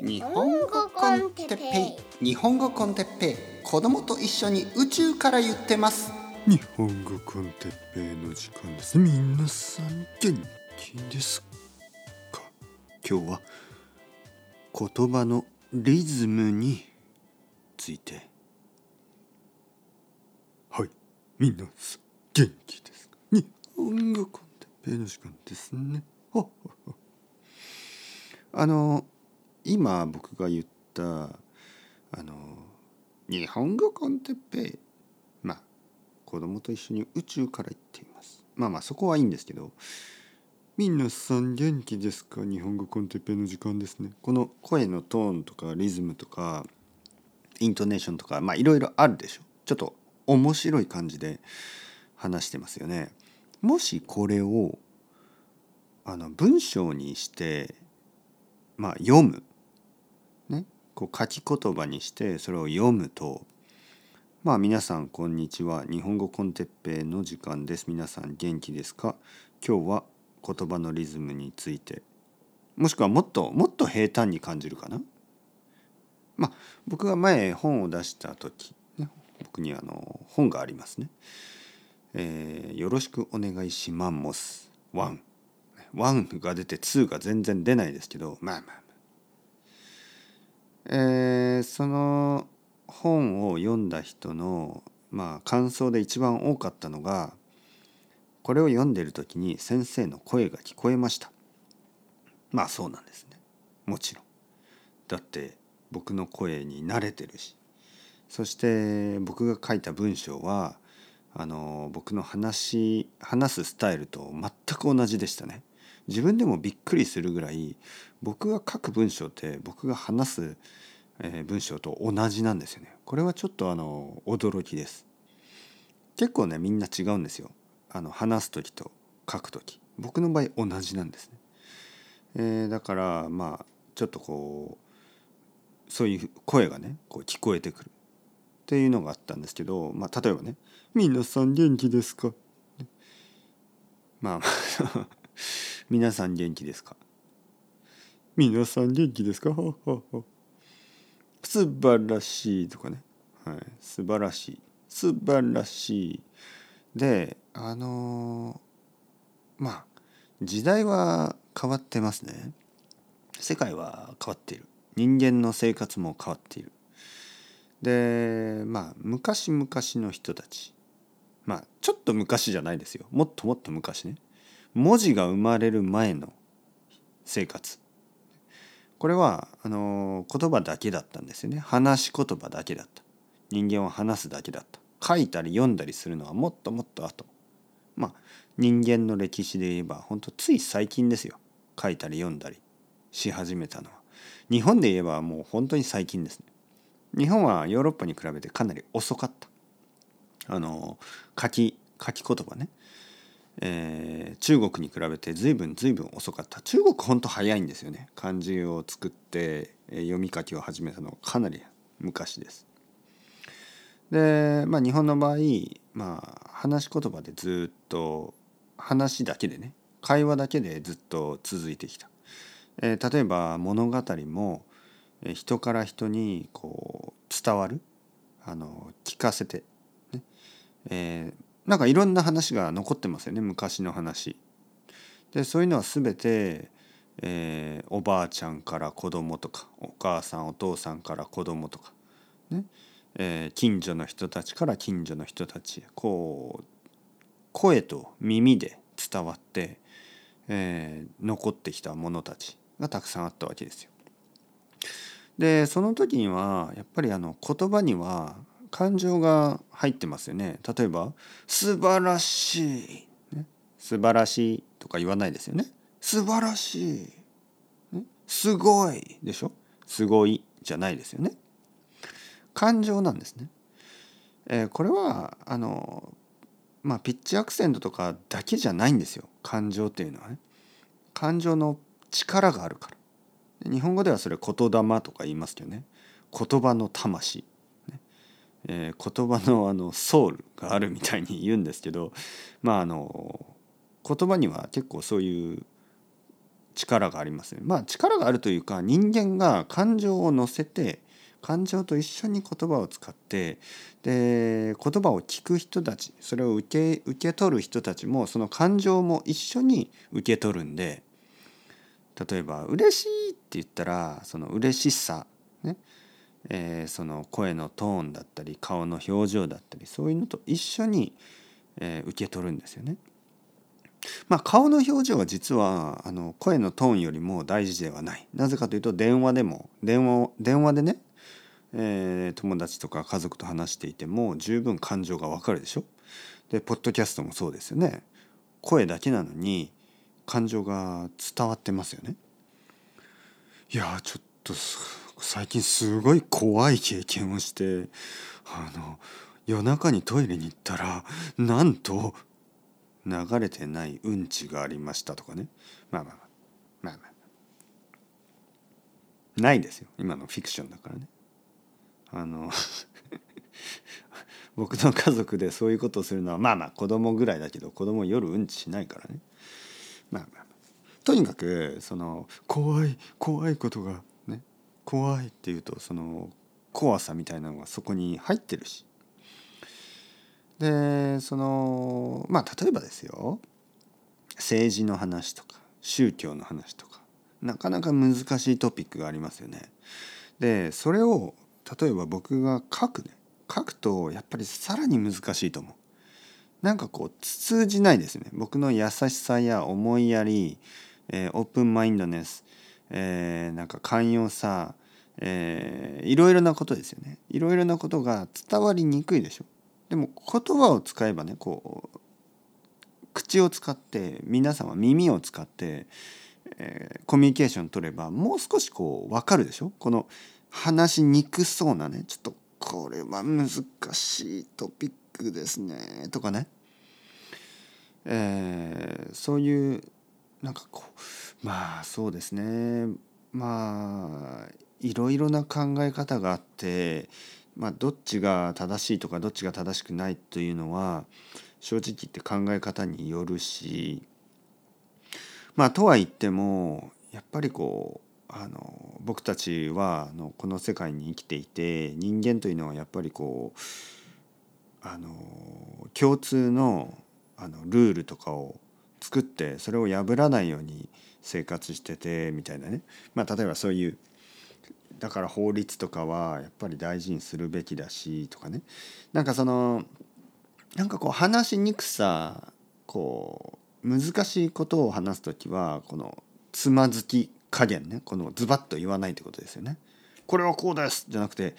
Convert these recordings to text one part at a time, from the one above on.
日本語コンテッペイ。日本語コンテッペイ。子供と一緒に宇宙から言ってます。日本語コンテッペイの時間です。皆さん元気ですか？今日は言葉のリズムについて。はい。皆さん元気です。か日本語コンテッペイの時間ですね。あの今僕が言ったあの日本語コンテッペイまあ子供と一緒に宇宙から行っています。まあまあそこはいいんですけど皆さん元気ですか？日本語コンテッペイの時間ですね。この声のトーンとかリズムとかイントネーションとかまあいろいろあるでしょ。ちょっと面白い感じで話してますよね。もしこれをあの文章にしてまあ読む。こう書き言葉にしてそれを読むとまあ皆さんこんにちは。日本語コンテッペイの時間です。皆さん元気ですか？今日は言葉のリズムについて。もしくはもっともっと平坦に感じるかな？まあ僕が前本を出した時、僕にあの本がありますね、えーよろしくお願いします。ワン。1が出て2が全然出ないですけどまあまあ。えーその本を読んだ人のまあ感想で一番多かったのがこれを読んでる時に先生の声が聞こえました。まあそうなんですね。もちろん。だって僕の声に慣れてるし。そして僕が書いた文章はあの僕の話話すスタイルと全く同じでしたね。自分でもびっくりするぐらい僕が書く文章って僕が話す、え文章と同じなんですよね。これはちょっとあの驚きです。結構ねみんな違うんですよ。あの話す時と書く時。僕の場合同じなんですね、えーだからまあちょっとこうそういう声がねこう聞こえてくる。っていうのがあったんですけど、まあ、例えばね「皆さん元気ですか?」まあまあ皆さん元気ですか？皆さん元気ですか？素晴らしいとかね、はい、素晴らしい。素晴らしい。であのーまあ時代は変わってますね。世界は変わっている。人間の生活も変わっている。でまあ昔々の人たち。まあちょっと昔じゃないですよ。もっともっと昔ね文字が生まれる前の生活。これはあの言葉だけだったんですよね。話し言葉だけだった。人間は話すだけだった。書いたり読んだりするのはもっともっと後。まあ人間の歴史で言えば本当つい最近ですよ。書いたり読んだりし始めたのは。日本で言えばもう本当に最近ですね。日本はヨーロッパに比べてかなり遅かった。あの書き書き言葉ね。えー中国に比べて随分随分遅かった。中国ほんと早いんですよね。漢字を作って、え読み書きを始めたのはかなり昔です。でまあ日本の場合まあ話し言葉でずっと話だけでね会話だけでずっと続いてきた、えー例えば物語も人から人にこう伝わるあの聞かせて、ね。えーなんかいろんな話が残ってますよね昔の話。でそういうのは全て、えーおばあちゃんから子供とかお母さんお父さんから子供とか、ねえー近所の人たちから近所の人たちへこう声と耳で伝わって、えー残ってきたものたちがたくさんあったわけですよ。でその時にはやっぱりあの言葉には感情が入ってますよね。例えば「素晴らしい」ね「素晴らしい」とか言わないですよね。素晴らしい。ねすごいでしょ？すごいじゃないですよね。感情なんですね。えーこれはあのまあピッチアクセントとかだけじゃないんですよ感情っていうのはね。感情の力があるから。日本語ではそれ言霊とか言いますけどね言葉の魂、えー言葉のあのソウルがあるみたいに言うんですけどまああの言葉には結構そういう力がありますね。まあ力があるというか人間が感情を乗せて感情と一緒に言葉を使ってで言葉を聞く人たちそれを受け受け取る人たちもその感情も一緒に受け取るんで例えば「嬉しい」って言ったらその嬉しさえー、その声のトーンだったり顔の表情だったりそういうのと一緒に、えー、受け取るんですよね。まあ、顔の表情は実はあの声のトーンよりも大事ではない。なぜかというと電話でも電話電話でねえー、友達とか家族と話していても十分感情がわかるでしょ？でポッドキャストもそうですよね声だけなのに感情が伝わってますよねいやちょっと最近すごい怖い経験をしてあの夜中にトイレに行ったらなんと流れてないうんちがありましたとかね。まあまあまあまあまあ。ないですよ。今のフィクションだからね。あの 僕の家族でそういうことをするのはまあまあ子供ぐらいだけど子供夜うんちしないからね。まあまあとにかくその怖い怖いことが怖いっていうとその怖さみたいなのがそこに入ってるしでそのまあ例えばですよ政治の話とか宗教の話とかなかなか難しいトピックがありますよね。でそれを例えば僕が書くね書くとやっぱりさらに難しいと思う。なんかこう通じないですね僕の優しさや思いやり、えー、オープンマインドネス、えー、なんか寛容さ、えー、いろいろなことですよね。いろいろなことが伝わりにくいでしょ。でも言葉を使えばねこう口を使って皆さんは耳を使って、えー、コミュニケーション取ればもう少しこう分かるでしょ。この話しにくそうなねちょっとこれは難しいトピックですねとかね、えー、そういうなんかこうまあそうですね。まあいろいろな考え方があって、まあ、どっちが正しいとかどっちが正しくないというのは正直言って考え方によるしまあとは言ってもやっぱりこうあの僕たちはあのこの世界に生きていて人間というのはやっぱりこうあの共通のあのルールとかを作ってそれを破らないように生活しててみたいなね。まあ例えばそういうだから法律とかはやっぱり大事にするべきだしとかね。なんかそのなんかこう話しにくさこう難しいことを話す時はこのつまずき加減ね。このズバッと言わないってことですよね。これはこうですじゃなくて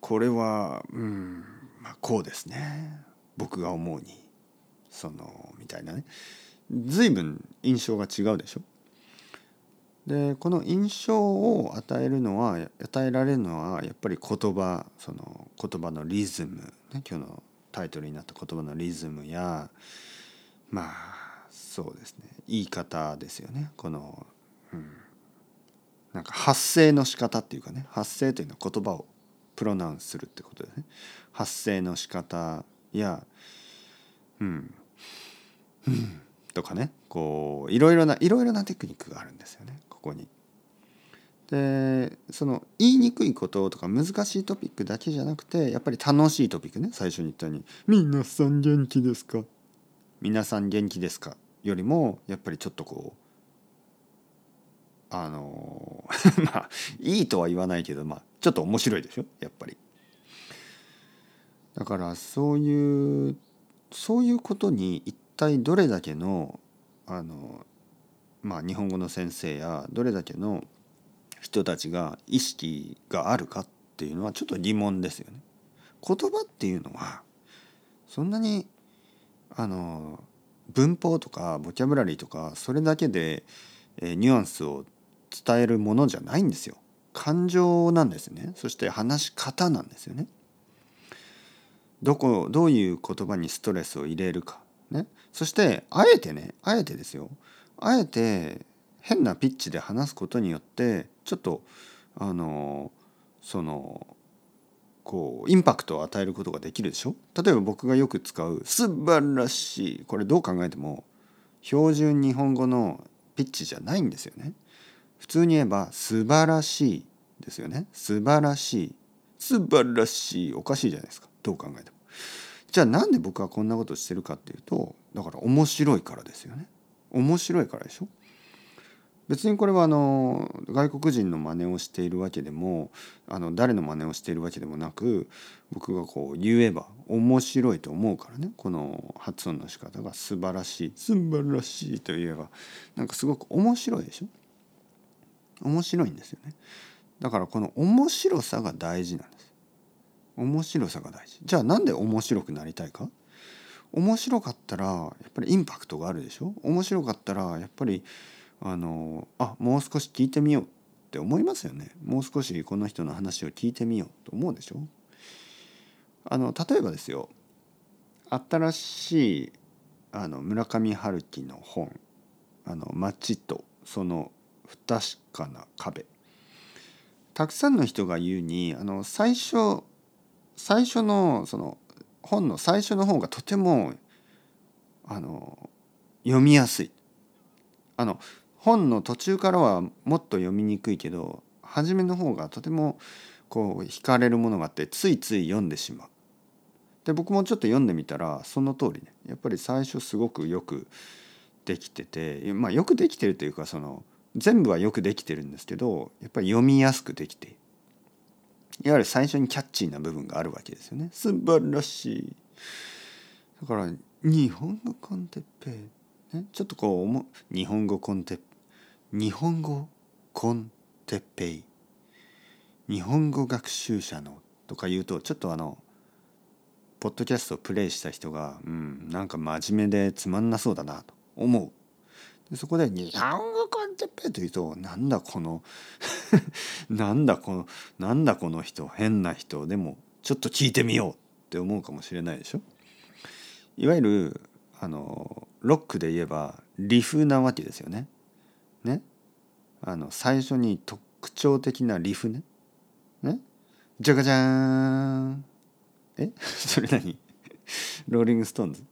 これはうんまあこうですね。僕が思うに。そのみたいなね。随分印象が違うでしょ。でこの印象を与えるのは与えられるのはやっぱり言葉その言葉のリズム、ね、今日のタイトルになった言葉のリズムやまあそうですね言い方ですよね。この、うん、なんか発声の仕方っていうかね発声というのは言葉をプロナウンスするってことですね。発声の仕方やうんうんとかねこういろいろないろいろなテクニックがあるんですよね。ここに。でその言いにくいこととか難しいトピックだけじゃなくてやっぱり楽しいトピックね最初に言ったように「皆さん元気ですか?」「皆さん元気ですか?」よりもやっぱりちょっとこうあの まあいいとは言わないけど、まあ、ちょっと面白いでしょ？やっぱり。だからそういうそういうことに一体どれだけのあの、まあ、日本語の先生やどれだけの人たちが意識があるかっていうのはちょっと疑問ですよね。言葉っていうのはそんなにあの文法とかボキャブラリーとかそれだけで、えニュアンスを伝えるものじゃないんですよ。感情なんですね。そして話し方なんですよね。どこどういう言葉にストレスを入れるか。ね。そしてあえてねあえてですよあえて変なピッチで話すことによってちょっとあのそのこうインパクトを与えることができるでしょ？例えば僕がよく使う「素晴らしい」これどう考えても標準日本語のピッチじゃないんですよね。普通に言えば素晴らしいですよね。素晴らしい素晴らしいおかしいじゃないですかどう考えても。じゃあなんで僕はこんなことしてるかっていうとだから面白いからですよね。面白いからでしょ？別にこれはあの外国人の真似をしているわけでもあの誰の真似をしているわけでもなく僕がこう言えば面白いと思うからね。この発音の仕方が素晴らしい素晴らしいと言えばなんかすごく面白いでしょ？面白いんですよね。だからこの面白さが大事なんです。面白さが大事。じゃあなんで面白くなりたいか？面白かったらやっぱりインパクトがあるでしょ？面白かったらやっぱりあのあもう少し聞いてみようって思いますよね。もう少しこの人の話を聞いてみようと思うでしょ？あの例えばですよ。新しいあの村上春樹の本「あの街とその不確かな壁」たくさんの人が言うにあの最初最初のその本の最初の方がとてもあの読みやすい。あの本の途中からはもっと読みにくいけど初めの方がとてもこう惹かれるものがあってついつい読んでしまう。で僕もちょっと読んでみたらその通りね。やっぱり最初すごくよくできててまあよくできてるというかその全部はよくできてるんですけどやっぱり読みやすくできている。いわゆる最初にキャッチーな部分があるわけですよね。素晴らしい。だから日本語コンテッペイ、ね、ちょっとこう日本語コンテッ日本語コンテッペイ。日本語学習者のとか言うとちょっとあのポッドキャストをプレイした人がうんなんか真面目でつまんなそうだなと思う。でそこで「日本語コンテッペ」と言う？となんだこの なんだこのなんだこの人変な人でもちょっと聞いてみようって思うかもしれないでしょ？いわゆるあのロックで言えばリフなわけですよね。ね？あの最初に特徴的なリフね？ね？じゃがじゃーんえ？それ何？ローリング・ストーンズ？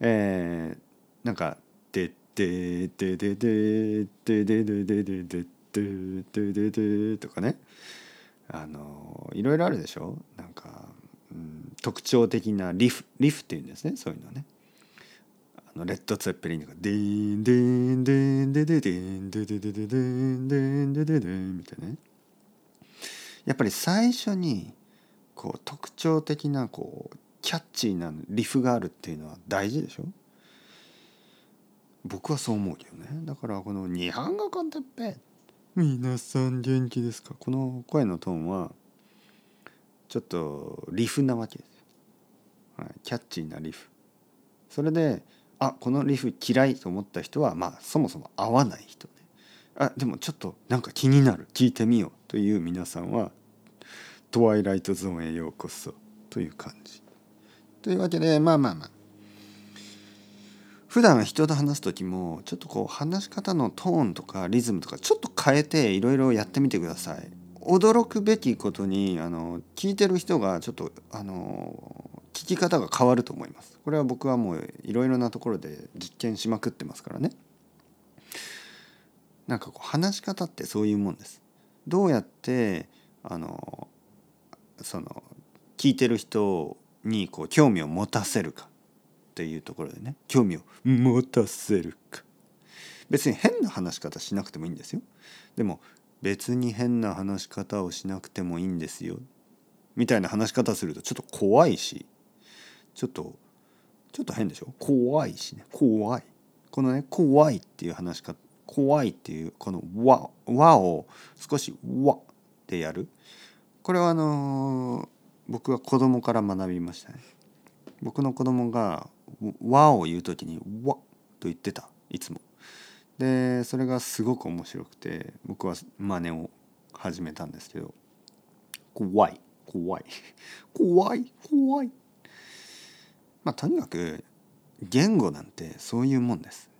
えー、なんか「ででででででででででででででとかね。あのいろいろあるでしょ？なんか、うん、特徴的なリフリフっていうんですねそういうのね。あのレッド・ツェッペリンとか「デーンデーンデーンデデデンデデデデデンデンデデデン」みたいなね。やっぱり最初にこう特徴的なこうキャッチーなリフがあるっていうのは大事でしょ？僕はそう思うけどね。だからこの「日本語コンテッペ。皆さん元気ですか?」この声のトーンはちょっとリフなわけですよ、はい、キャッチーなリフ。それであこのリフ嫌いと思った人はまあそもそも合わない人ね。あでもちょっとなんか気になる。聞いてみようという皆さんは「トワイライトゾーンへようこそ」という感じ。というわけでまあまあまあ普段人と話す時もちょっとこう話し方のトーンとかリズムとかちょっと変えていろいろやってみてください。驚くべきことにあの聞いてる人がちょっとあの聞き方が変わると思います。これは僕はもういろいろなところで実験しまくってますからね。なんかこう話し方ってそういうもんです。どうやってあのその聞いてる人にこう興味を持たせるか。っていうところでね興味を持たせるか。別に変な話し方しなくてもいいんですよ。でも別に変な話し方をしなくてもいいんですよ。みたいな話し方するとちょっと怖いしちょっとちょっと変でしょ？怖いしね。怖い。このね怖いっていう話し方怖いっていうこの和和を少し和でやる。これはあのー、僕は子供から学びましたね。僕の子供が和を言う時に和と言ってた。いつも。でそれがすごく面白くて僕は真似を始めたんですけど。怖い。怖い。怖い。怖い。まあとにかく言語なんてそういうもんです。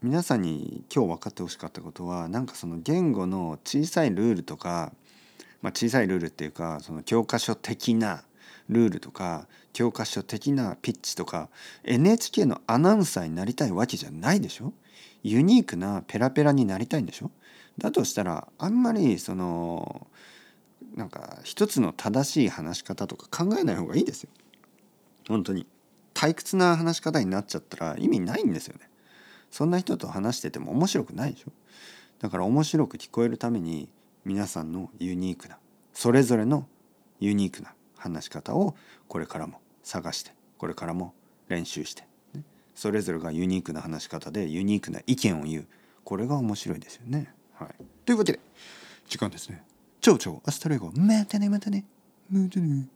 皆さんに今日分かってほしかったことはなんかその言語の小さいルールとか、まあ、小さいルールっていうかその教科書的なルールとか教科書的なピッチとか NHK のアナウンサーになりたいわけじゃないでしょ？ユニークなペラペラになりたいんでしょ？だとしたらあんまりそのなんか一つの正しい話し方とか考えない方がいいですよ。本当に退屈な話し方になっちゃったら意味ないんですよね。そんな人と話してても面白くないでしょ？だから面白く聞こえるために皆さんのユニークなそれぞれのユニークな話し方をこれからも探してこれからも練習して、ね、それぞれがユニークな話し方でユニークな意見を言うこれが面白いですよね。はい、というわけで時間ですね。 ciao ciao hasta luego またねまたねまたね。